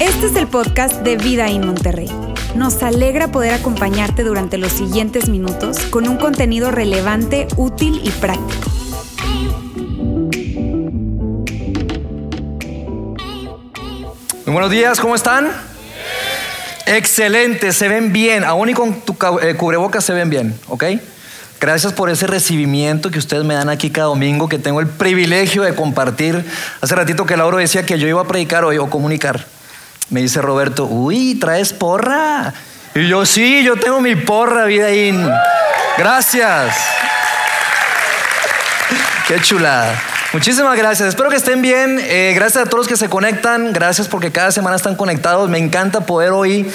Este es el podcast de Vida en Monterrey. Nos alegra poder acompañarte durante los siguientes minutos con un contenido relevante, útil y práctico. Muy buenos días, ¿cómo están? Excelente, se ven bien, aún y con tu eh, cubrebocas se ven bien, ¿ok? Gracias por ese recibimiento que ustedes me dan aquí cada domingo, que tengo el privilegio de compartir. Hace ratito que Lauro decía que yo iba a predicar hoy o comunicar. Me dice Roberto, uy, traes porra. Y yo, sí, yo tengo mi porra, Vidaín. Gracias. Qué chulada. Muchísimas gracias. Espero que estén bien. Eh, gracias a todos los que se conectan. Gracias porque cada semana están conectados. Me encanta poder hoy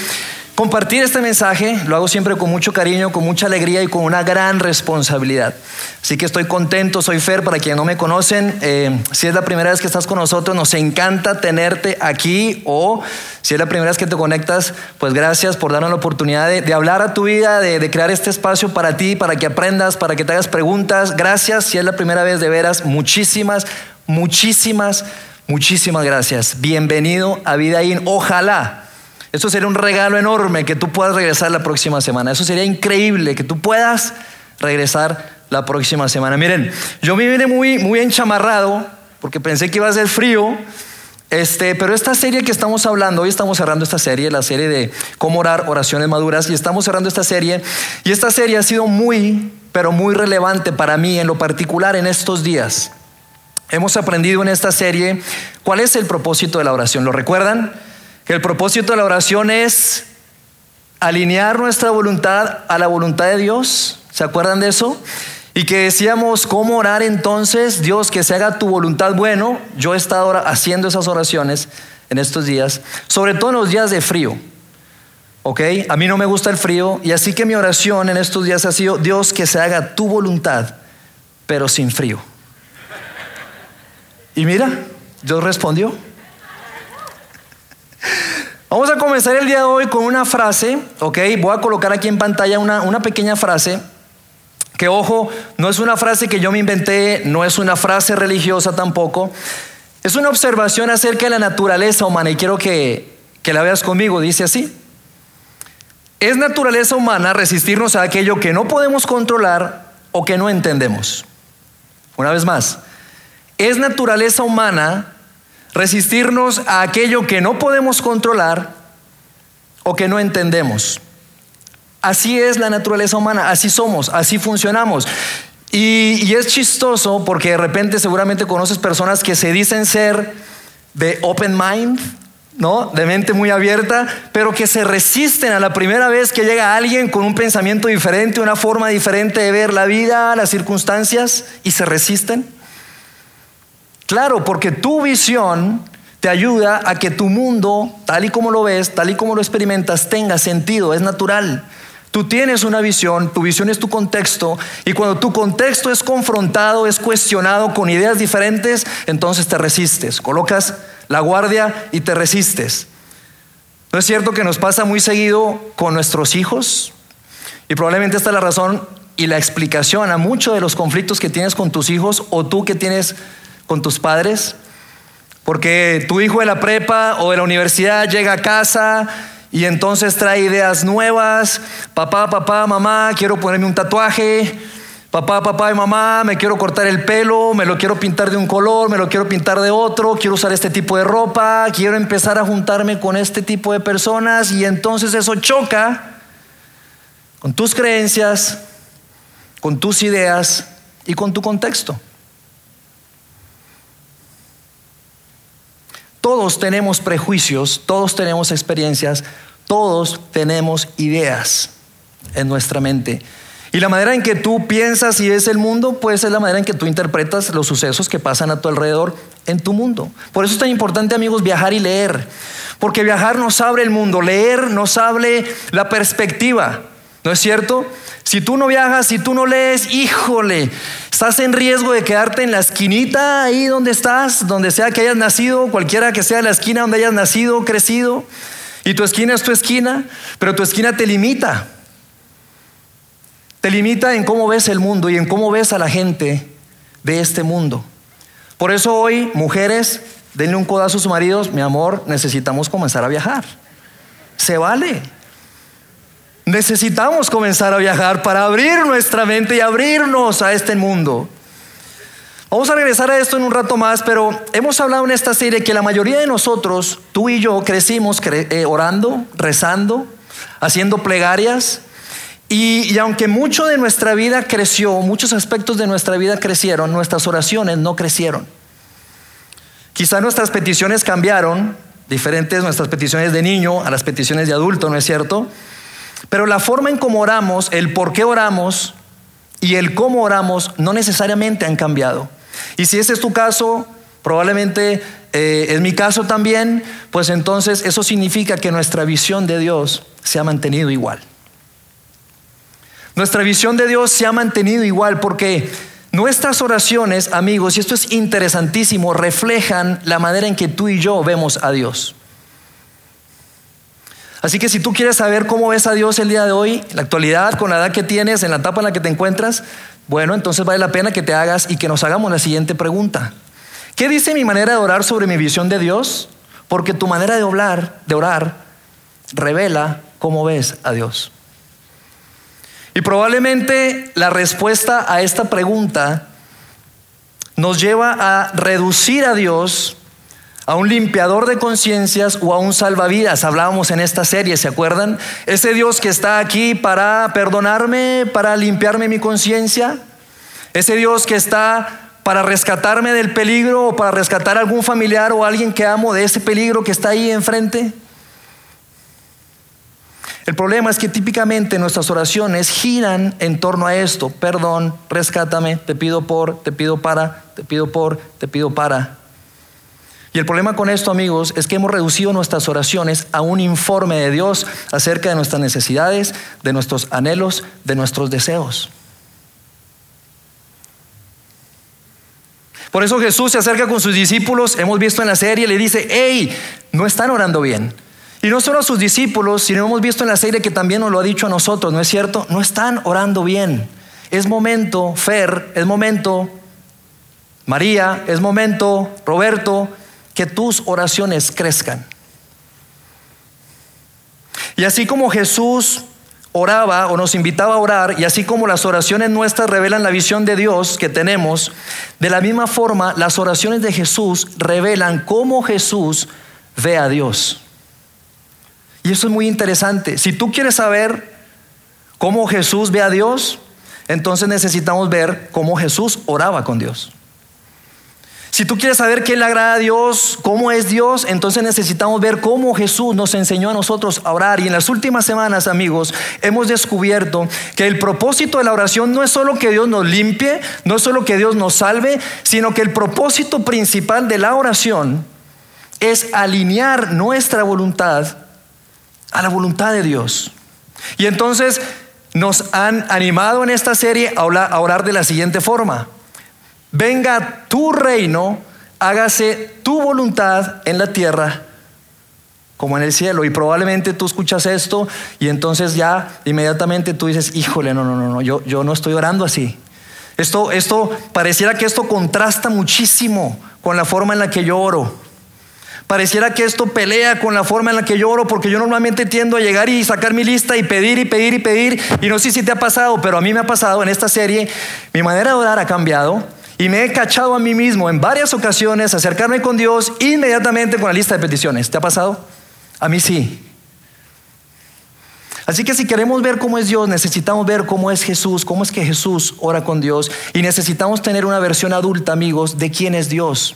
Compartir este mensaje lo hago siempre con mucho cariño, con mucha alegría y con una gran responsabilidad. Así que estoy contento, soy Fer, para quienes no me conocen, eh, si es la primera vez que estás con nosotros, nos encanta tenerte aquí o si es la primera vez que te conectas, pues gracias por darnos la oportunidad de, hablar a tu vida, de, de, crear este espacio para ti, para que aprendas, para que te hagas preguntas. Gracias, si es la primera vez de veras, muchísimas, muchísimas, muchísimas gracias. Bienvenido a Vidaín. Ojalá eso sería un regalo enorme que tú puedas regresar la próxima semana. Eso sería increíble que tú puedas regresar la próxima semana. Miren, yo me vine muy, muy enchamarrado porque pensé que iba a ser frío. Este, pero esta serie que estamos hablando, hoy estamos cerrando esta serie, la serie de cómo orar oraciones maduras, y estamos cerrando esta serie. Y esta serie ha sido muy, pero muy relevante para mí en lo particular en estos días. Hemos aprendido en esta serie cuál es el propósito de la oración. ¿Lo recuerdan? Que el propósito de la oración es alinear nuestra voluntad a la voluntad de Dios. ¿Se acuerdan de eso? Y que decíamos, ¿cómo orar entonces? Dios, que se haga tu voluntad. Bueno, yo he estado haciendo esas oraciones en estos días, sobre todo en los días de frío. ¿Ok? A mí no me gusta el frío y así que mi oración en estos días ha sido, Dios, que se haga tu voluntad, pero sin frío. Y mira, Dios respondió. Vamos a comenzar el día de hoy con una frase, ¿ok? Voy a colocar aquí en pantalla una, una pequeña frase que, ojo, no es una frase que yo me inventé, no es una frase religiosa tampoco, es una observación acerca de la naturaleza humana y quiero que, que la veas conmigo, dice así. Es naturaleza humana resistirnos a aquello que no podemos controlar o que no entendemos. Una vez más, es naturaleza humana resistirnos a aquello que no podemos controlar o que no entendemos. Así es la naturaleza humana, así somos, así funcionamos. Y, es chistoso porque de repente seguramente conoces personas que se dicen ser de open mind, ¿no? De mente muy abierta, pero que se resisten a la primera vez que llega alguien con un pensamiento diferente, una forma diferente de ver la vida, las circunstancias, y se resisten. Claro, porque tu visión te ayuda a que tu mundo, tal y como lo ves, tal y como lo experimentas, tenga sentido, es natural. Tú tienes una visión, tu visión es tu contexto, y cuando tu contexto es confrontado, es cuestionado con ideas diferentes, entonces te resistes, colocas la guardia y te resistes. ¿No es cierto que nos pasa muy seguido con nuestros hijos? Y probablemente esta es la razón y la explicación a muchos de los conflictos que tienes con tus hijos o tú que tienes con tus padres? Porque tu hijo de la prepa o de la universidad llega a casa y entonces trae ideas nuevas. Papá, papá, mamá, quiero ponerme un tatuaje. Papá, papá y mamá, me quiero cortar el pelo, me lo quiero pintar de un color, me lo quiero pintar de otro, quiero usar este tipo de ropa, quiero empezar a juntarme con este tipo de personas y entonces eso choca con tus creencias, con tus ideas y con tu contexto. Todos tenemos prejuicios, todos tenemos experiencias, todos tenemos ideas en nuestra mente. Y la manera en que tú piensas y ves el mundo, pues es la manera en que tú interpretas los sucesos que pasan a tu alrededor en tu mundo. Por eso es tan importante, amigos, viajar y leer. Porque viajar nos abre el mundo, leer nos abre la perspectiva. ¿No es cierto? Si tú no viajas, si tú no lees, híjole, estás en riesgo de quedarte en la esquinita ahí donde estás, donde sea que hayas nacido, cualquiera que sea la esquina donde hayas nacido, crecido. Y tu esquina es tu esquina, pero tu esquina te limita. Te limita en cómo ves el mundo y en cómo ves a la gente de este mundo. Por eso hoy, mujeres, denle un codazo a sus maridos, mi amor, necesitamos comenzar a viajar. Se vale. Necesitamos comenzar a viajar para abrir nuestra mente y abrirnos a este mundo. Vamos a regresar a esto en un rato más, pero hemos hablado en esta serie que la mayoría de nosotros, tú y yo, crecimos eh, orando, rezando, haciendo plegarias. y aunque mucho de nuestra vida creció, muchos aspectos de nuestra vida crecieron, nuestras oraciones no crecieron. Quizá nuestras peticiones cambiaron, diferentes nuestras peticiones de niño a las peticiones de adulto, ¿no es cierto? Pero la forma en cómo oramos, el por qué oramos y el cómo oramos no necesariamente han cambiado. Y si ese es tu caso, probablemente eh, es mi caso también, pues entonces eso significa que nuestra visión de Dios se ha mantenido igual. Nuestra visión de Dios se ha mantenido igual porque nuestras oraciones, amigos, y esto es interesantísimo, reflejan la manera en que tú y yo vemos a Dios. Así que si tú quieres saber cómo ves a Dios el día de hoy, en la actualidad, con la edad que tienes, en la etapa en la que te encuentras, bueno, entonces vale la pena que te hagas y que nos hagamos la siguiente pregunta. ¿Qué dice mi manera de orar sobre mi visión de Dios? Porque tu manera de orar, de orar, revela cómo ves a Dios. Y probablemente la respuesta a esta pregunta nos lleva a reducir a Dios a un limpiador de conciencias o a un salvavidas. Hablábamos en esta serie, ¿se acuerdan? Ese Dios que está aquí para perdonarme, para limpiarme mi conciencia. Ese Dios que está para rescatarme del peligro o para rescatar a algún familiar o alguien que amo de ese peligro que está ahí enfrente. El problema es que típicamente nuestras oraciones giran en torno a esto. Perdón, rescátame, te pido por, te pido para, te pido por, te pido para. Y el problema con esto, amigos, es que hemos reducido nuestras oraciones a un informe de Dios acerca de nuestras necesidades, de nuestros anhelos, de nuestros deseos. Por eso Jesús se acerca con sus discípulos, hemos visto en la serie, le dice, hey, no están orando bien. Y no solo a sus discípulos, sino hemos visto en la serie que también nos lo ha dicho a nosotros, ¿no es cierto? No están orando bien. Es momento, Fer, es momento, María, es momento, Roberto, que tus oraciones crezcan. Y así como Jesús oraba o nos invitaba a orar, y así como las oraciones nuestras revelan la visión de Dios que tenemos, de la misma forma las oraciones de Jesús revelan cómo Jesús ve a Dios. Y eso es muy interesante. Si tú quieres saber cómo Jesús ve a Dios, entonces necesitamos ver cómo Jesús oraba con Dios. Si tú quieres saber qué le agrada a Dios, cómo es Dios, entonces necesitamos ver cómo Jesús nos enseñó a nosotros a orar. Y en las últimas semanas, amigos, hemos descubierto que el propósito de la oración no es solo que Dios nos limpie, no es solo que Dios nos salve, sino que el propósito principal de la oración es alinear nuestra voluntad a la voluntad de Dios. Y entonces nos han animado en esta serie a orar de la siguiente forma venga tu reino, hágase tu voluntad en la tierra como en el cielo. Y probablemente tú escuchas esto y entonces ya inmediatamente tú dices, híjole, no, no, no, no, yo, yo no estoy orando así. Esto, esto, pareciera que esto contrasta muchísimo con la forma en la que yo oro. Pareciera que esto pelea con la forma en la que yo oro, porque yo normalmente tiendo a llegar y sacar mi lista y pedir y pedir y pedir. Y no sé si te ha pasado, pero a mí me ha pasado en esta serie. Mi manera de orar ha cambiado. Y me he cachado a mí mismo en varias ocasiones acercarme con Dios inmediatamente con la lista de peticiones. ¿Te ha pasado? A mí sí. Así que si queremos ver cómo es Dios, necesitamos ver cómo es Jesús, cómo es que Jesús ora con Dios. Y necesitamos tener una versión adulta, amigos, de quién es Dios.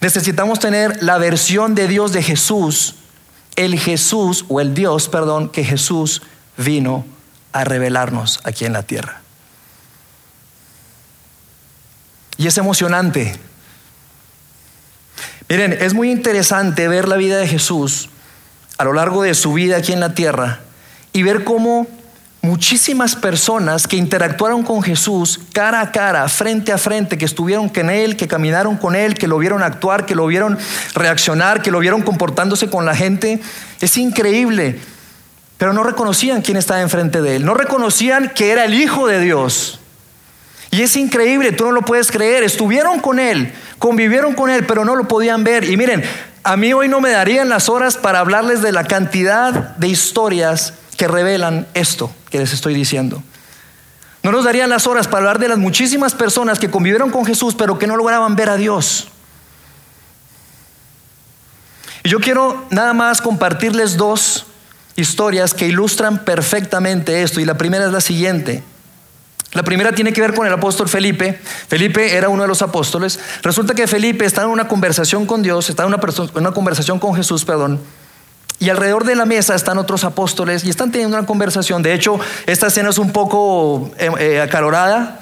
Necesitamos tener la versión de Dios de Jesús, el Jesús o el Dios, perdón, que Jesús vino a revelarnos aquí en la tierra. Y es emocionante. Miren, es muy interesante ver la vida de Jesús a lo largo de su vida aquí en la tierra y ver cómo muchísimas personas que interactuaron con Jesús cara a cara, frente a frente, que estuvieron con Él, que caminaron con Él, que lo vieron actuar, que lo vieron reaccionar, que lo vieron comportándose con la gente, es increíble. Pero no reconocían quién estaba enfrente de Él, no reconocían que era el Hijo de Dios. Y es increíble, tú no lo puedes creer. Estuvieron con él, convivieron con él, pero no lo podían ver. Y miren, a mí hoy no me darían las horas para hablarles de la cantidad de historias que revelan esto que les estoy diciendo. No nos darían las horas para hablar de las muchísimas personas que convivieron con Jesús, pero que no lograban ver a Dios. Y yo quiero nada más compartirles dos historias que ilustran perfectamente esto. Y la primera es la siguiente. La primera tiene que ver con el apóstol Felipe. Felipe era uno de los apóstoles. Resulta que Felipe está en una conversación con Dios, está en una, conversación con Jesús, perdón. Y alrededor de la mesa están otros apóstoles y están teniendo una conversación. De hecho, esta escena es un poco eh, eh, acalorada.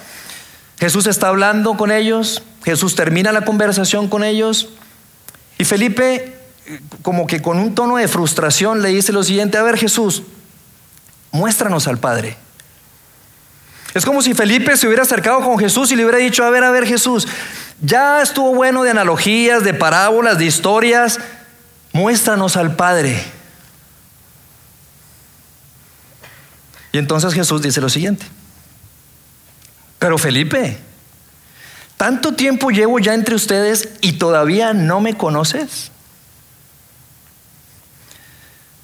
Jesús está hablando con ellos, Jesús termina la conversación con ellos y Felipe, como que con un tono de frustración, le dice lo siguiente, a ver Jesús, muéstranos al Padre. Es como si Felipe se hubiera acercado con Jesús y le hubiera dicho, a ver, a ver Jesús, ya estuvo bueno de analogías, de parábolas, de historias, muéstranos al Padre. Y entonces Jesús dice lo siguiente, pero Felipe, tanto tiempo llevo ya entre ustedes y todavía no me conoces.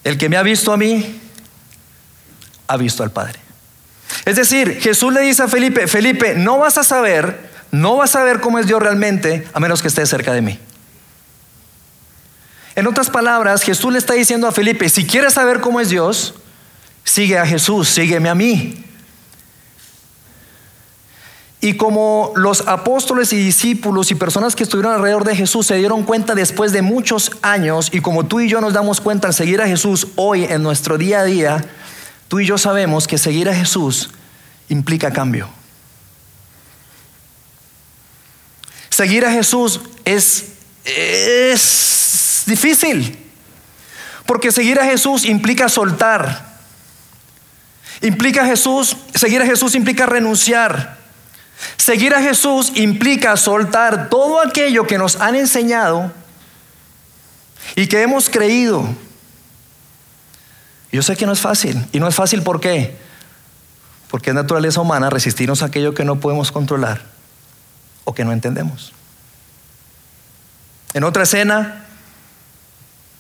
El que me ha visto a mí, ha visto al Padre. Es decir, Jesús le dice a Felipe, Felipe, no vas a saber, no vas a ver cómo es Dios realmente a menos que estés cerca de mí. En otras palabras, Jesús le está diciendo a Felipe, si quieres saber cómo es Dios, sigue a Jesús, sígueme a mí. Y como los apóstoles y discípulos y personas que estuvieron alrededor de Jesús se dieron cuenta después de muchos años, y como tú y yo nos damos cuenta al seguir a Jesús hoy en nuestro día a día, tú y yo sabemos que seguir a Jesús implica cambio. Seguir a Jesús es, es difícil, porque seguir a Jesús implica soltar. Implica Jesús, seguir a Jesús implica renunciar. Seguir a Jesús implica soltar todo aquello que nos han enseñado y que hemos creído yo sé que no es fácil. ¿Y no es fácil por qué? Porque es naturaleza humana resistirnos a aquello que no podemos controlar o que no entendemos. En otra escena,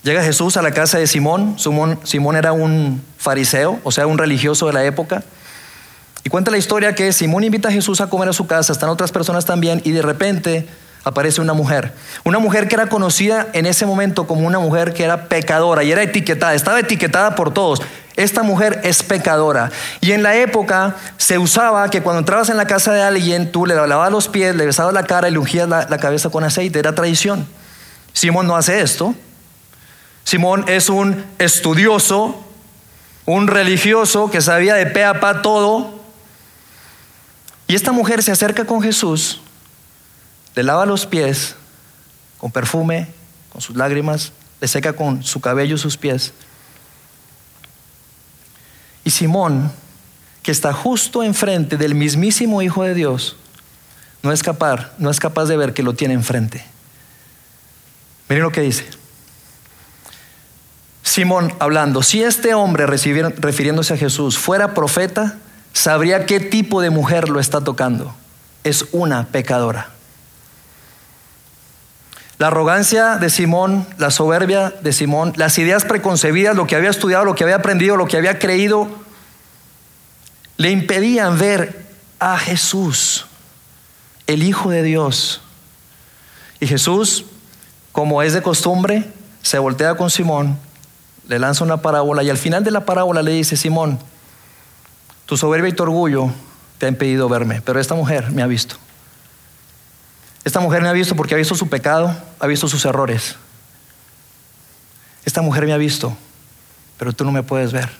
llega Jesús a la casa de Simón. Simón, Simón era un fariseo, o sea, un religioso de la época. Y cuenta la historia que Simón invita a Jesús a comer a su casa, están otras personas también, y de repente aparece una mujer. Una mujer que era conocida en ese momento como una mujer que era pecadora y era etiquetada, estaba etiquetada por todos. Esta mujer es pecadora. Y en la época se usaba que cuando entrabas en la casa de alguien, tú le lavabas los pies, le besabas la cara y le ungías la, cabeza con aceite. Era tradición. Simón no hace esto. Simón es un estudioso, un religioso que sabía de pe a pa todo. Y esta mujer se acerca con Jesús le lava los pies con perfume, con sus lágrimas, le seca con su cabello sus pies. Y Simón, que está justo enfrente del mismísimo Hijo de Dios, no es capaz, no es capaz de ver que lo tiene enfrente. Miren lo que dice. Simón hablando, si este hombre, refiriéndose a Jesús, fuera profeta, sabría qué tipo de mujer lo está tocando. Es una pecadora. La arrogancia de Simón, la soberbia de Simón, las ideas preconcebidas, lo que había estudiado, lo que había aprendido, lo que había creído, le impedían ver a Jesús, el Hijo de Dios. Y Jesús, como es de costumbre, se voltea con Simón, le lanza una parábola y al final de la parábola le dice, Simón, tu soberbia y tu orgullo te ha impedido verme, pero esta mujer me ha visto. Esta mujer me ha visto porque ha visto su pecado, ha visto sus errores. Esta mujer me ha visto, pero tú no me puedes ver.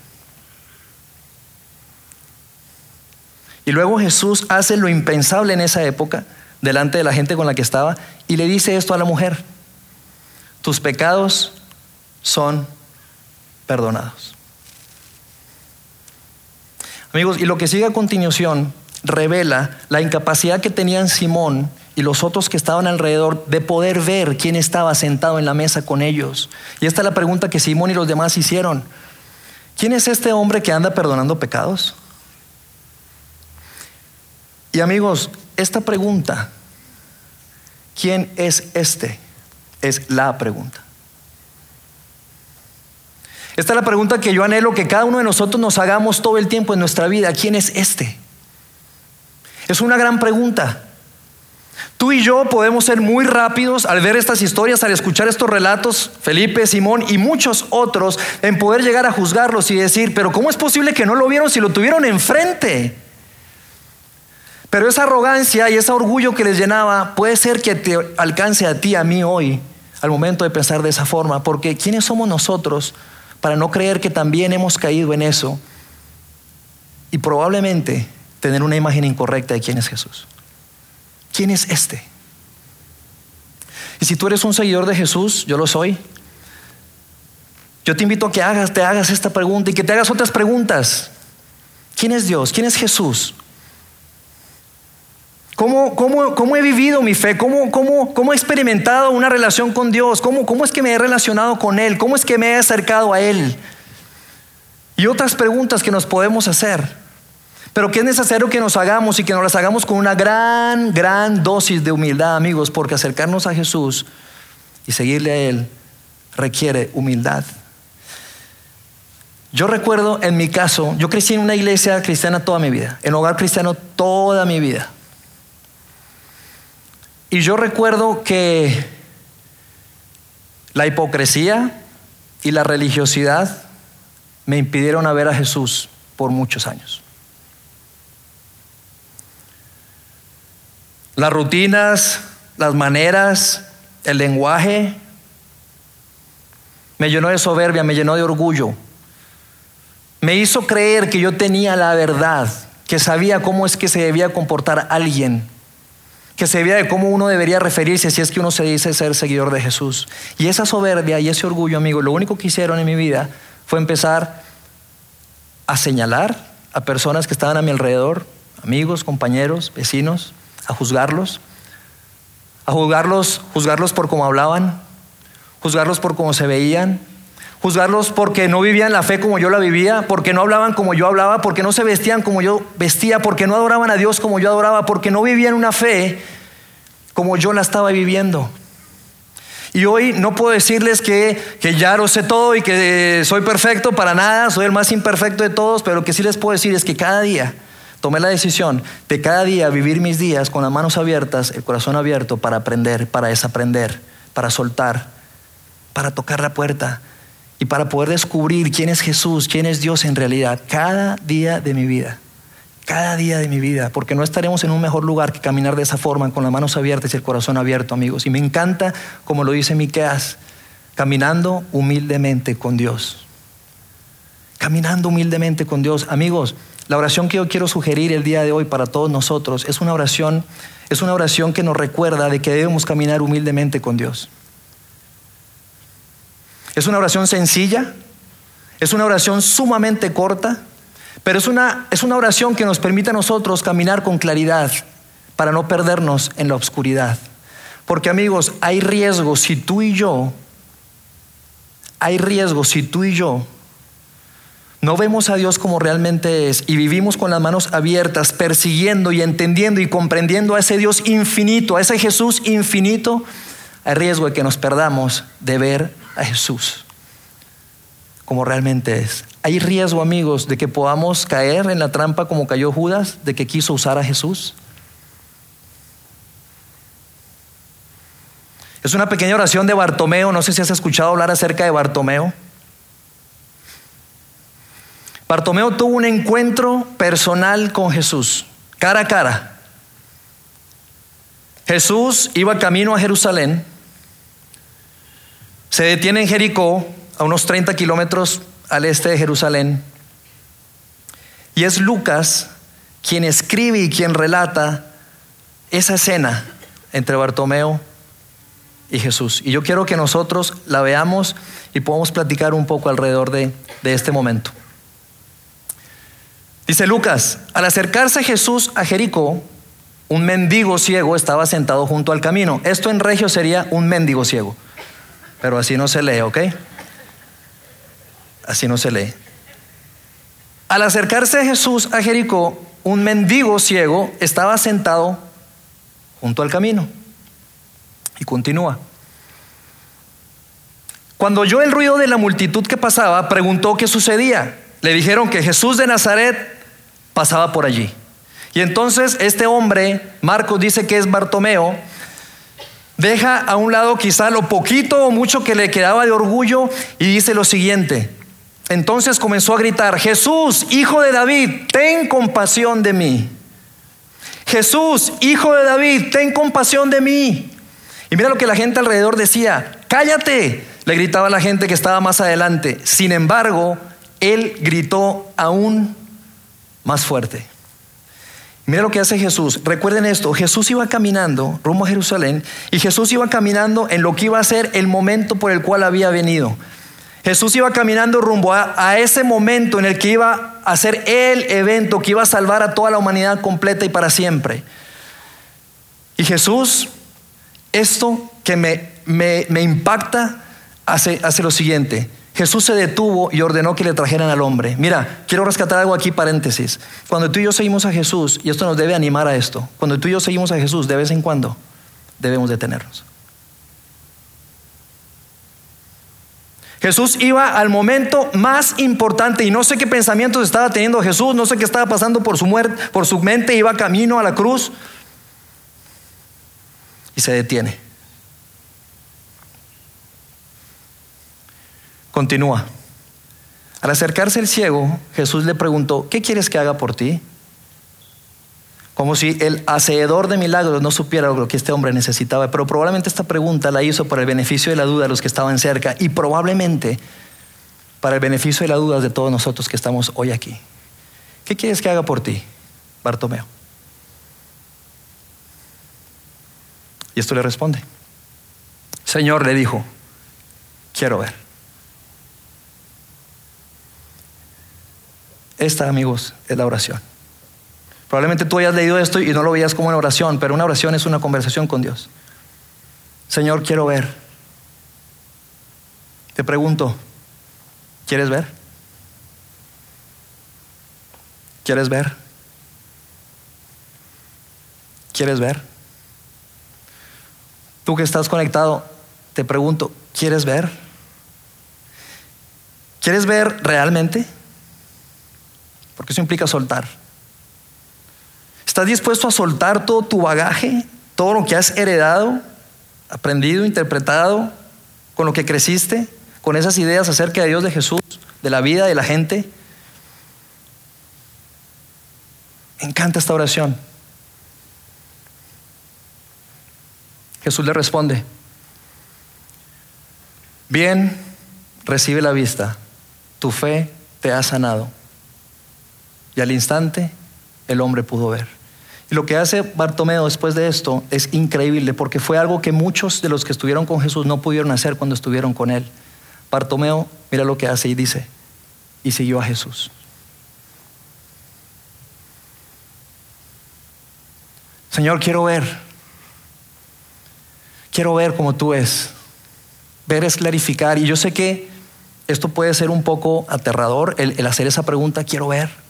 Y luego Jesús hace lo impensable en esa época, delante de la gente con la que estaba, y le dice esto a la mujer, tus pecados son perdonados. Amigos, y lo que sigue a continuación revela la incapacidad que tenían Simón y los otros que estaban alrededor de poder ver quién estaba sentado en la mesa con ellos. Y esta es la pregunta que Simón y los demás hicieron. ¿Quién es este hombre que anda perdonando pecados? Y amigos, esta pregunta ¿quién es este? Es la pregunta. Esta es la pregunta que yo anhelo que cada uno de nosotros nos hagamos todo el tiempo en nuestra vida. ¿Quién es este? Es una gran pregunta. Tú y yo podemos ser muy rápidos al ver estas historias, al escuchar estos relatos, Felipe, Simón y muchos otros, en poder llegar a juzgarlos y decir, pero ¿cómo es posible que no lo vieron si lo tuvieron enfrente? Pero esa arrogancia y ese orgullo que les llenaba puede ser que te alcance a ti, a mí hoy, al momento de pensar de esa forma, porque ¿quiénes somos nosotros para no creer que también hemos caído en eso y probablemente tener una imagen incorrecta de quién es Jesús? ¿Quién es este? Y si tú eres un seguidor de Jesús, yo lo soy, yo te invito a que hagas, te hagas esta pregunta y que te hagas otras preguntas. ¿Quién es Dios? ¿Quién es Jesús? ¿Cómo, cómo, he vivido mi fe? ¿Cómo, cómo, cómo he experimentado una relación con Dios? ¿Cómo, ¿Cómo es que me he relacionado con Él? ¿Cómo es que me he acercado a Él? Y otras preguntas que nos podemos hacer. Pero que es necesario que nos hagamos y que nos las hagamos con una gran, gran dosis de humildad, amigos, porque acercarnos a Jesús y seguirle a Él requiere humildad. Yo recuerdo en mi caso, yo crecí en una iglesia cristiana toda mi vida, en hogar cristiano toda mi vida. Y yo recuerdo que la hipocresía y la religiosidad me impidieron ver a Jesús por muchos años. Las rutinas, las maneras, el lenguaje, me llenó de soberbia, me llenó de orgullo. Me hizo creer que yo tenía la verdad, que sabía cómo es que se debía comportar alguien, que se debía de cómo uno debería referirse si es que uno se dice ser seguidor de Jesús. Y esa soberbia y ese orgullo, amigo, lo único que hicieron en mi vida fue empezar a señalar a personas que estaban a mi alrededor, amigos, compañeros, vecinos, a juzgarlos, a juzgarlos, juzgarlos por cómo hablaban, juzgarlos por cómo se veían, juzgarlos porque no vivían la fe como yo la vivía, porque no hablaban como yo hablaba, porque no se vestían como yo vestía, porque no adoraban a Dios como yo adoraba, porque no vivían una fe como yo la estaba viviendo. Y hoy no puedo decirles que, que, ya lo sé todo y que soy perfecto para nada, soy el más imperfecto de todos, pero lo que sí les puedo decir es que cada día tomé la decisión de cada día vivir mis días con las manos abiertas, el corazón abierto para aprender, para desaprender, para soltar, para tocar la puerta y para poder descubrir quién es Jesús, quién es Dios en realidad, cada día de mi vida. Cada día de mi vida, porque no estaremos en un mejor lugar que caminar de esa forma, con las manos abiertas y el corazón abierto, amigos. Y me encanta, como lo dice Miqueas, caminando humildemente con Dios. Caminando humildemente con Dios. Amigos, la oración que yo quiero sugerir el día de hoy para todos nosotros es una oración, es una oración que nos recuerda de que debemos caminar humildemente con Dios. Es una oración sencilla, es una oración sumamente corta, pero es una, es una oración que nos permite a nosotros caminar con claridad para no perdernos en la oscuridad. Porque amigos, hay riesgo si tú y yo, hay riesgo si tú y yo no vemos a Dios como realmente es y vivimos con las manos abiertas, persiguiendo y entendiendo y comprendiendo a ese Dios infinito, a ese Jesús infinito, hay riesgo de que nos perdamos de ver a Jesús como realmente es. Hay riesgo, amigos, de que podamos caer en la trampa como cayó Judas, de que quiso usar a Jesús. Es una pequeña oración de Bartomeo, no sé si has escuchado hablar acerca de Bartomeo. Bartomeo tuvo un encuentro personal con Jesús, cara a cara. Jesús iba camino a Jerusalén, se detiene en Jericó, a unos 30 kilómetros al este de Jerusalén, y es Lucas quien escribe y quien relata esa escena entre Bartomeo y Jesús. Y yo quiero que nosotros la veamos y podamos platicar un poco alrededor de, de este momento. Dice Lucas, al acercarse Jesús a Jericó, un mendigo ciego estaba sentado junto al camino. Esto en regio sería un mendigo ciego, pero así no se lee, ¿ok? Así no se lee. Al acercarse Jesús a Jericó, un mendigo ciego estaba sentado junto al camino. Y continúa. Cuando oyó el ruido de la multitud que pasaba, preguntó qué sucedía. Le dijeron que Jesús de Nazaret pasaba por allí. Y entonces este hombre, Marcos dice que es Bartomeo, deja a un lado quizá lo poquito o mucho que le quedaba de orgullo y dice lo siguiente. Entonces comenzó a gritar, Jesús, hijo de David, ten compasión de mí. Jesús, hijo de David, ten compasión de mí. Y mira lo que la gente alrededor decía, cállate, le gritaba la gente que estaba más adelante. Sin embargo, él gritó aún más fuerte. Mira lo que hace Jesús. Recuerden esto, Jesús iba caminando rumbo a Jerusalén y Jesús iba caminando en lo que iba a ser el momento por el cual había venido. Jesús iba caminando rumbo a, ese momento en el que iba a ser el evento que iba a salvar a toda la humanidad completa y para siempre. Y Jesús, esto que me, impacta, hace lo siguiente. Jesús se detuvo y ordenó que le trajeran al hombre. Mira, quiero rescatar algo aquí, paréntesis. Cuando tú y yo seguimos a Jesús, y esto nos debe animar a esto, cuando tú y yo seguimos a Jesús, de vez en cuando debemos detenernos. Jesús iba al momento más importante y no sé qué pensamientos estaba teniendo Jesús, no sé qué estaba pasando por su muerte, por su mente, iba camino a la cruz y se detiene. Continúa. Al acercarse el ciego, Jesús le preguntó, ¿qué quieres que haga por ti? Como si el hacedor de milagros no supiera lo que este hombre necesitaba, pero probablemente esta pregunta la hizo por el beneficio de la duda de los que estaban cerca y probablemente para el beneficio de la duda de todos nosotros que estamos hoy aquí. ¿Qué quieres que haga por ti, Bartomeo? Y esto le responde. Señor, le dijo, quiero ver. Esta, amigos, es la oración. Probablemente tú hayas leído esto y no lo veías como una oración, pero una oración es una conversación con Dios. Señor, quiero ver. Te pregunto, ¿quieres ver? ¿Quieres ver? ¿Quieres ver? Tú que estás conectado, te pregunto, ¿quieres ver? ¿Quieres ver realmente? Porque eso implica soltar. ¿Estás dispuesto a soltar todo tu bagaje, todo lo que has heredado, aprendido, interpretado, con lo que creciste, con esas ideas acerca de Dios, de Jesús, de la vida, de la gente? Me encanta esta oración. Jesús le responde, bien, recibe la vista, tu fe te ha sanado. Y al instante el hombre pudo ver. Y lo que hace Bartomeo después de esto es increíble porque fue algo que muchos de los que estuvieron con Jesús no pudieron hacer cuando estuvieron con él. Bartomeo, mira lo que hace y dice, y siguió a Jesús. Señor, quiero ver. Quiero ver como tú es. Ver es clarificar. Y yo sé que esto puede ser un poco aterrador, el, el hacer esa pregunta, quiero ver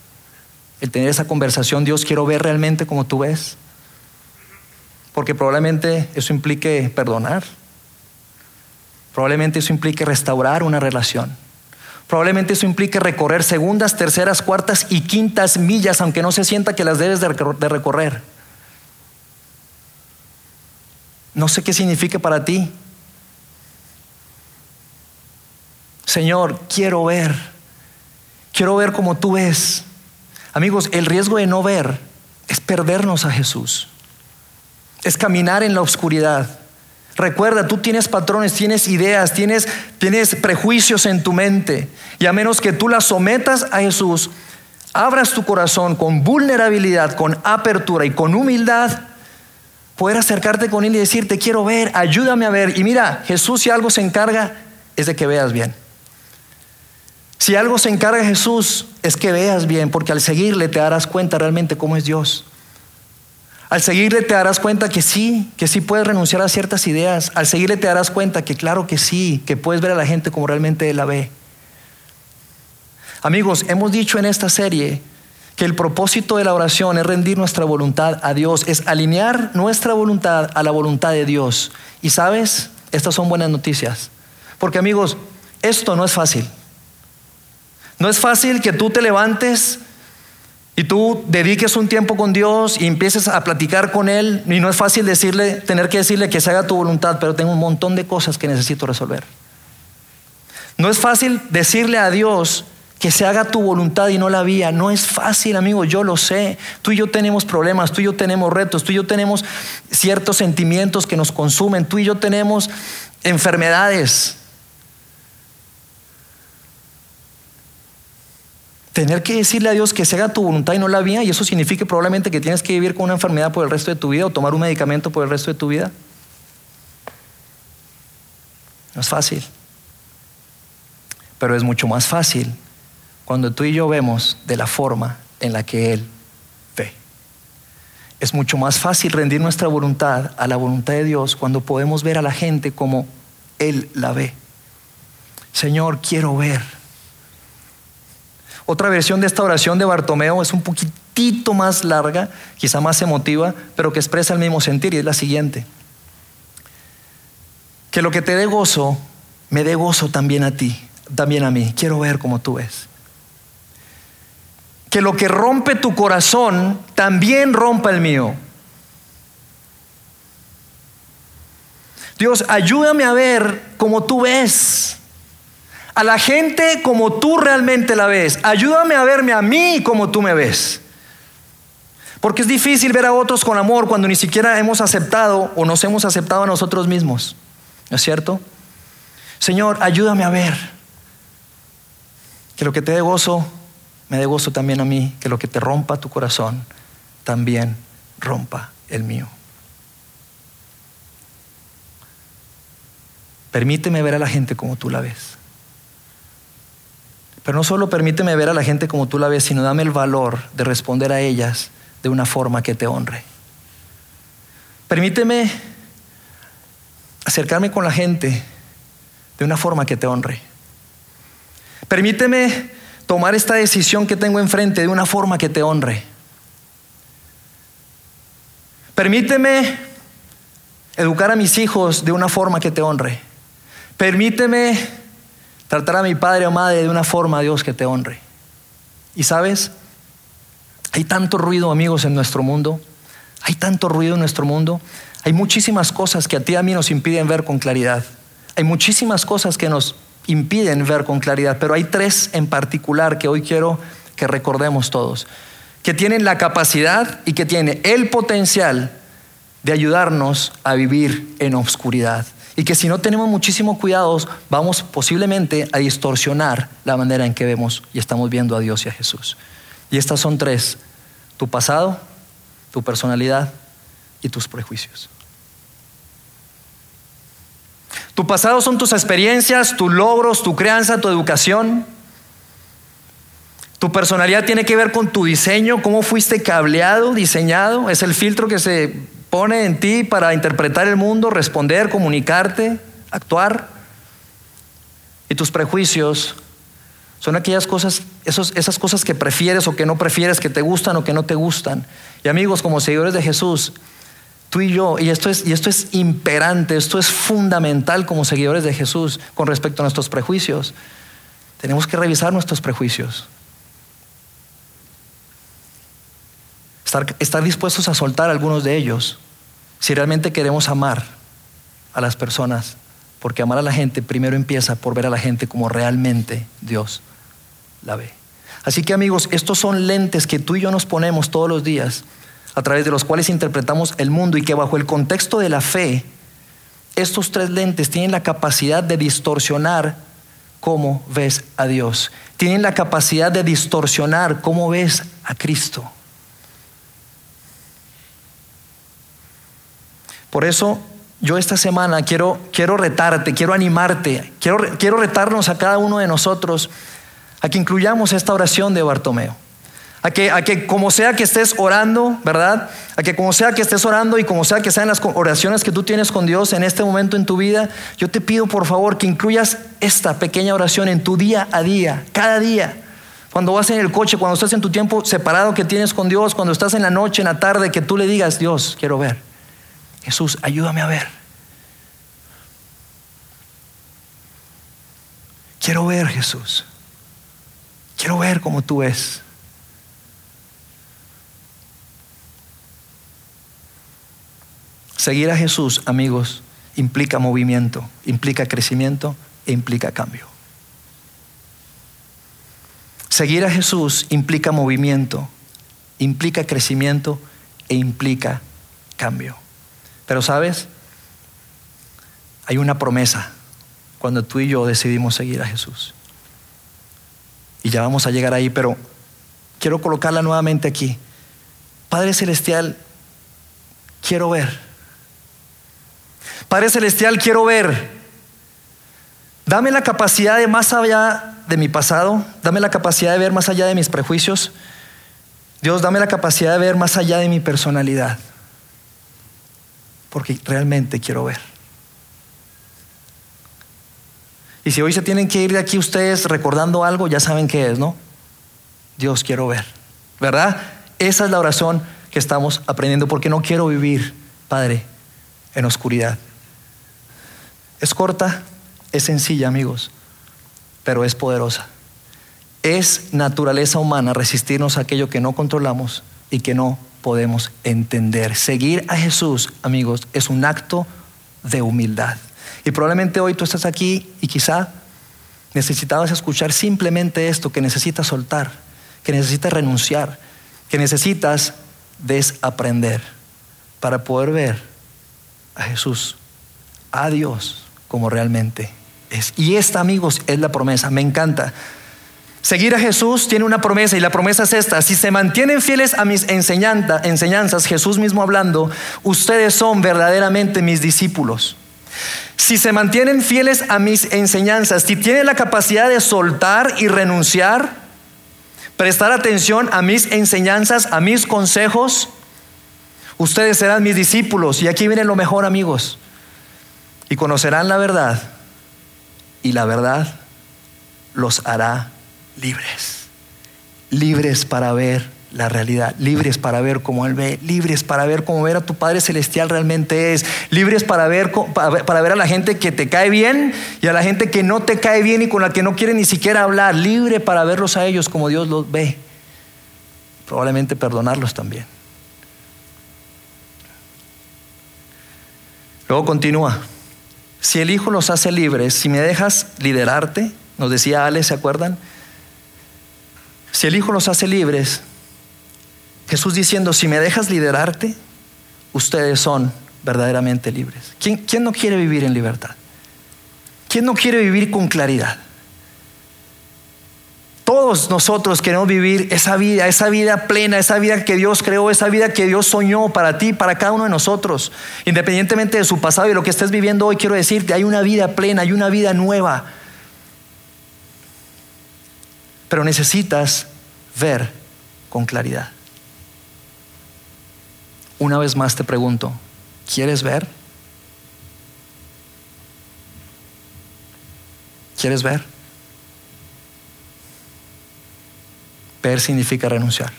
el tener esa conversación, Dios, quiero ver realmente como tú ves. Porque probablemente eso implique perdonar. Probablemente eso implique restaurar una relación. Probablemente eso implique recorrer segundas, terceras, cuartas y quintas millas, aunque no se sienta que las debes de recorrer. No sé qué significa para ti. Señor, quiero ver. Quiero ver como tú ves. Amigos, el riesgo de no ver es perdernos a Jesús. Es caminar en la oscuridad. Recuerda, tú tienes patrones, tienes ideas, tienes, tienes prejuicios en tu mente. Y a menos que tú las sometas a Jesús, abras tu corazón con vulnerabilidad, con apertura y con humildad, poder acercarte con Él y decirte, quiero ver, ayúdame a ver. Y mira, Jesús si algo se encarga es de que veas bien. Si algo se encarga Jesús es que veas bien, porque al seguirle te darás cuenta realmente cómo es Dios. Al seguirle te darás cuenta que sí, que sí puedes renunciar a ciertas ideas. Al seguirle te darás cuenta que claro que sí, que puedes ver a la gente como realmente la ve. Amigos, hemos dicho en esta serie que el propósito de la oración es rendir nuestra voluntad a Dios, es alinear nuestra voluntad a la voluntad de Dios. Y sabes, estas son buenas noticias. Porque amigos, esto no es fácil. No es fácil que tú te levantes y tú dediques un tiempo con Dios y empieces a platicar con Él. Y no es fácil decirle, tener que decirle que se haga tu voluntad, pero tengo un montón de cosas que necesito resolver. No es fácil decirle a Dios que se haga tu voluntad y no la vía. No es fácil, amigo, yo lo sé. Tú y yo tenemos problemas, tú y yo tenemos retos, tú y yo tenemos ciertos sentimientos que nos consumen, tú y yo tenemos enfermedades. Tener que decirle a Dios que se haga tu voluntad y no la vía, y eso significa probablemente que tienes que vivir con una enfermedad por el resto de tu vida o tomar un medicamento por el resto de tu vida. No es fácil. Pero es mucho más fácil cuando tú y yo vemos de la forma en la que Él ve. Es mucho más fácil rendir nuestra voluntad a la voluntad de Dios cuando podemos ver a la gente como Él la ve. Señor, quiero ver. Otra versión de esta oración de Bartomeo es un poquitito más larga, quizá más emotiva, pero que expresa el mismo sentir y es la siguiente. Que lo que te dé gozo, me dé gozo también a ti también a mí. Quiero ver como tú ves. Que lo que rompe tu corazón también rompa el mío. Dios, ayúdame a ver como tú ves. A la gente como tú realmente la ves. Ayúdame a verme a mí como tú me ves. Porque es difícil ver a otros con amor cuando ni siquiera hemos aceptado o nos hemos aceptado a nosotros mismos. ¿No es cierto? Señor, ayúdame a ver que lo que te dé gozo, me dé gozo también a mí. Que lo que te rompa tu corazón, también rompa el mío. Permíteme ver a la gente como tú la ves. Pero no solo permíteme ver a la gente como tú la ves, sino dame el valor de responder a ellas de una forma que te honre. Permíteme acercarme con la gente de una forma que te honre. Permíteme tomar esta decisión que tengo enfrente de una forma que te honre. Permíteme educar a mis hijos de una forma que te honre. Permíteme tratar a mi padre o madre de una forma, Dios, que te honre. Y sabes, hay tanto ruido, amigos, en nuestro mundo. Hay tanto ruido en nuestro mundo. Hay muchísimas cosas que a ti y a mí nos impiden ver con claridad. Hay muchísimas cosas que nos impiden ver con claridad, pero hay tres en particular que hoy quiero que recordemos todos, que tienen la capacidad y que tienen el potencial de ayudarnos a vivir en obscuridad. Y que si no tenemos muchísimo cuidado, vamos posiblemente a distorsionar la manera en que vemos y estamos viendo a Dios y a Jesús. Y estas son tres, tu pasado, tu personalidad y tus prejuicios. Tu pasado son tus experiencias, tus logros, tu crianza, tu educación. Tu personalidad tiene que ver con tu diseño, cómo fuiste cableado, diseñado. Es el filtro que se pone en ti para interpretar el mundo, responder, comunicarte, actuar. Y tus prejuicios son aquellas cosas, esas cosas que prefieres o que no prefieres, que te gustan o que no te gustan. Y amigos, como seguidores de Jesús, Tú y yo, y esto, es, y esto es imperante, esto es fundamental como seguidores de Jesús con respecto a nuestros prejuicios. Tenemos que revisar nuestros prejuicios. Estar, estar dispuestos a soltar algunos de ellos si realmente queremos amar a las personas. Porque amar a la gente primero empieza por ver a la gente como realmente Dios la ve. Así que amigos, estos son lentes que tú y yo nos ponemos todos los días a través de los cuales interpretamos el mundo y que bajo el contexto de la fe, estos tres lentes tienen la capacidad de distorsionar cómo ves a Dios. Tienen la capacidad de distorsionar cómo ves a Cristo. Por eso yo esta semana quiero, quiero retarte, quiero animarte, quiero, quiero retarnos a cada uno de nosotros a que incluyamos esta oración de Bartomeo. A que, a que como sea que estés orando, ¿verdad? A que como sea que estés orando y como sea que sean las oraciones que tú tienes con Dios en este momento en tu vida, yo te pido por favor que incluyas esta pequeña oración en tu día a día, cada día. Cuando vas en el coche, cuando estás en tu tiempo separado que tienes con Dios, cuando estás en la noche, en la tarde, que tú le digas, Dios, quiero ver. Jesús, ayúdame a ver. Quiero ver, Jesús. Quiero ver como tú ves. Seguir a Jesús, amigos, implica movimiento, implica crecimiento e implica cambio. Seguir a Jesús implica movimiento, implica crecimiento e implica cambio. Pero sabes, hay una promesa cuando tú y yo decidimos seguir a Jesús. Y ya vamos a llegar ahí, pero quiero colocarla nuevamente aquí. Padre Celestial, quiero ver Padre Celestial, quiero ver. Dame la capacidad de más allá de mi pasado, dame la capacidad de ver más allá de mis prejuicios. Dios, dame la capacidad de ver más allá de mi personalidad, porque realmente quiero ver. Y si hoy se tienen que ir de aquí ustedes recordando algo, ya saben qué es, ¿no? Dios quiero ver, ¿verdad? Esa es la oración que estamos aprendiendo, porque no quiero vivir, Padre, en oscuridad. Es corta, es sencilla, amigos, pero es poderosa. Es naturaleza humana resistirnos a aquello que no controlamos y que no podemos entender. Seguir a Jesús, amigos, es un acto de humildad. Y probablemente hoy tú estás aquí y quizá necesitabas escuchar simplemente esto, que necesitas soltar, que necesitas renunciar, que necesitas desaprender para poder ver a Jesús, a Dios como realmente es. Y esta, amigos, es la promesa. Me encanta. Seguir a Jesús tiene una promesa y la promesa es esta. Si se mantienen fieles a mis enseñanzas, Jesús mismo hablando, ustedes son verdaderamente mis discípulos. Si se mantienen fieles a mis enseñanzas, si tienen la capacidad de soltar y renunciar, prestar atención a mis enseñanzas, a mis consejos, ustedes serán mis discípulos. Y aquí viene lo mejor, amigos y conocerán la verdad y la verdad los hará libres. Libres para ver la realidad, libres para ver cómo Él ve, libres para ver cómo ver a tu Padre Celestial realmente es, libres para ver, para ver a la gente que te cae bien y a la gente que no te cae bien y con la que no quiere ni siquiera hablar, libre para verlos a ellos como Dios los ve, probablemente perdonarlos también. Luego continúa. Si el Hijo los hace libres, si me dejas liderarte, nos decía Ale, ¿se acuerdan? Si el Hijo los hace libres, Jesús diciendo, si me dejas liderarte, ustedes son verdaderamente libres. ¿Quién, ¿Quién, no quiere vivir en libertad? ¿Quién no quiere vivir con claridad? Todos nosotros queremos vivir esa vida, esa vida plena, esa vida que Dios creó, esa vida que Dios soñó para ti, para cada uno de nosotros. Independientemente de su pasado y lo que estés viviendo hoy, quiero decirte, hay una vida plena, hay una vida nueva. Pero necesitas ver con claridad. Una vez más te pregunto, ¿quieres ver? ¿Quieres ver? Ver significa renunciar.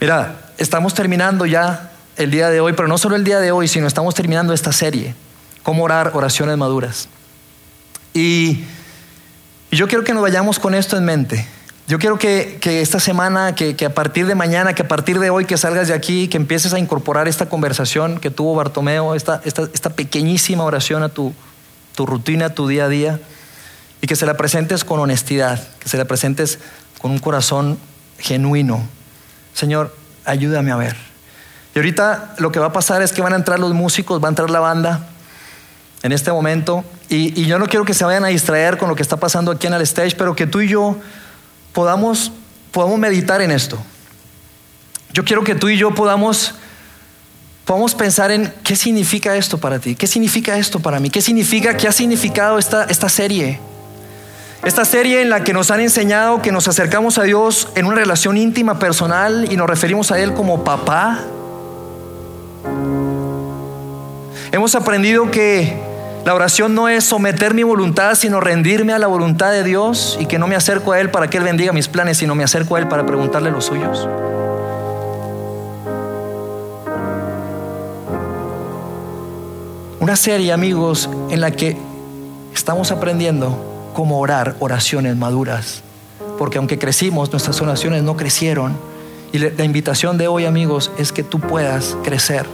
Mira, estamos terminando ya el día de hoy, pero no solo el día de hoy, sino estamos terminando esta serie, cómo orar oraciones maduras. Y, yo quiero que nos vayamos con esto en mente. Yo quiero que, esta semana, que, a partir de mañana, que a partir de hoy que salgas de aquí, que empieces a incorporar esta conversación que tuvo Bartomeo, esta, esta pequeñísima oración a tu, tu rutina, tu día a día, y que se la presentes con honestidad, que se la presentes con un corazón genuino. Señor, ayúdame a ver. Y ahorita lo que va a pasar es que van a entrar los músicos, va a entrar la banda en este momento, y, yo no quiero que se vayan a distraer con lo que está pasando aquí en el stage, pero que tú y yo podamos, podamos meditar en esto. Yo quiero que tú y yo podamos podemos pensar en qué significa esto para ti, qué significa esto para mí, qué significa, qué ha significado esta, esta serie. Esta serie en la que nos han enseñado que nos acercamos a Dios en una relación íntima, personal, y nos referimos a Él como papá. Hemos aprendido que La oración no es someter mi voluntad, sino rendirme a la voluntad de Dios y que no me acerco a Él para que Él bendiga mis planes, sino me acerco a Él para preguntarle los suyos. Una serie, amigos, en la que estamos aprendiendo cómo orar oraciones maduras. Porque aunque crecimos, nuestras oraciones no crecieron. Y la invitación de hoy, amigos, es que tú puedas crecer,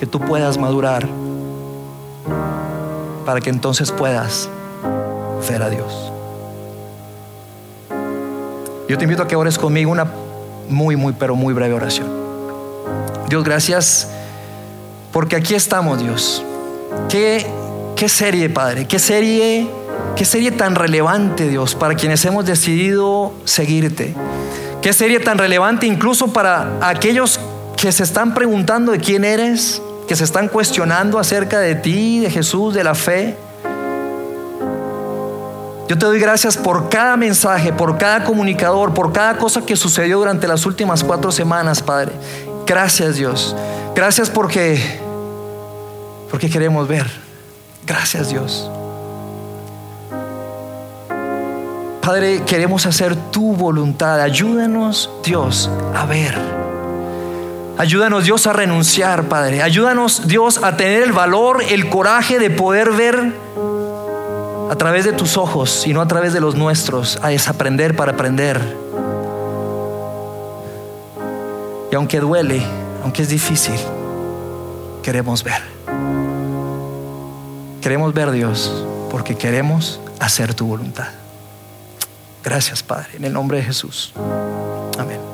que tú puedas madurar para que entonces puedas ver a Dios. Yo te invito a que ores conmigo una muy, muy, pero muy breve oración. Dios, gracias porque aquí estamos, Dios. Qué, qué serie, Padre, qué serie, qué serie tan relevante, Dios, para quienes hemos decidido seguirte. Qué serie tan relevante incluso para aquellos que se están preguntando de quién eres, que se están cuestionando acerca de ti, de Jesús, de la fe. Yo te doy gracias por cada mensaje, por cada comunicador, por cada cosa que sucedió durante las últimas cuatro semanas, Padre. Gracias Dios. Gracias porque, porque queremos ver. Gracias Dios. Padre, queremos hacer tu voluntad. Ayúdanos Dios a ver. Ayúdanos Dios a renunciar, Padre. Ayúdanos Dios a tener el valor, el coraje de poder ver a través de tus ojos y no a través de los nuestros, a desaprender para aprender. Y aunque duele, aunque es difícil, queremos ver. Queremos ver Dios porque queremos hacer tu voluntad. Gracias Padre, en el nombre de Jesús. Amén.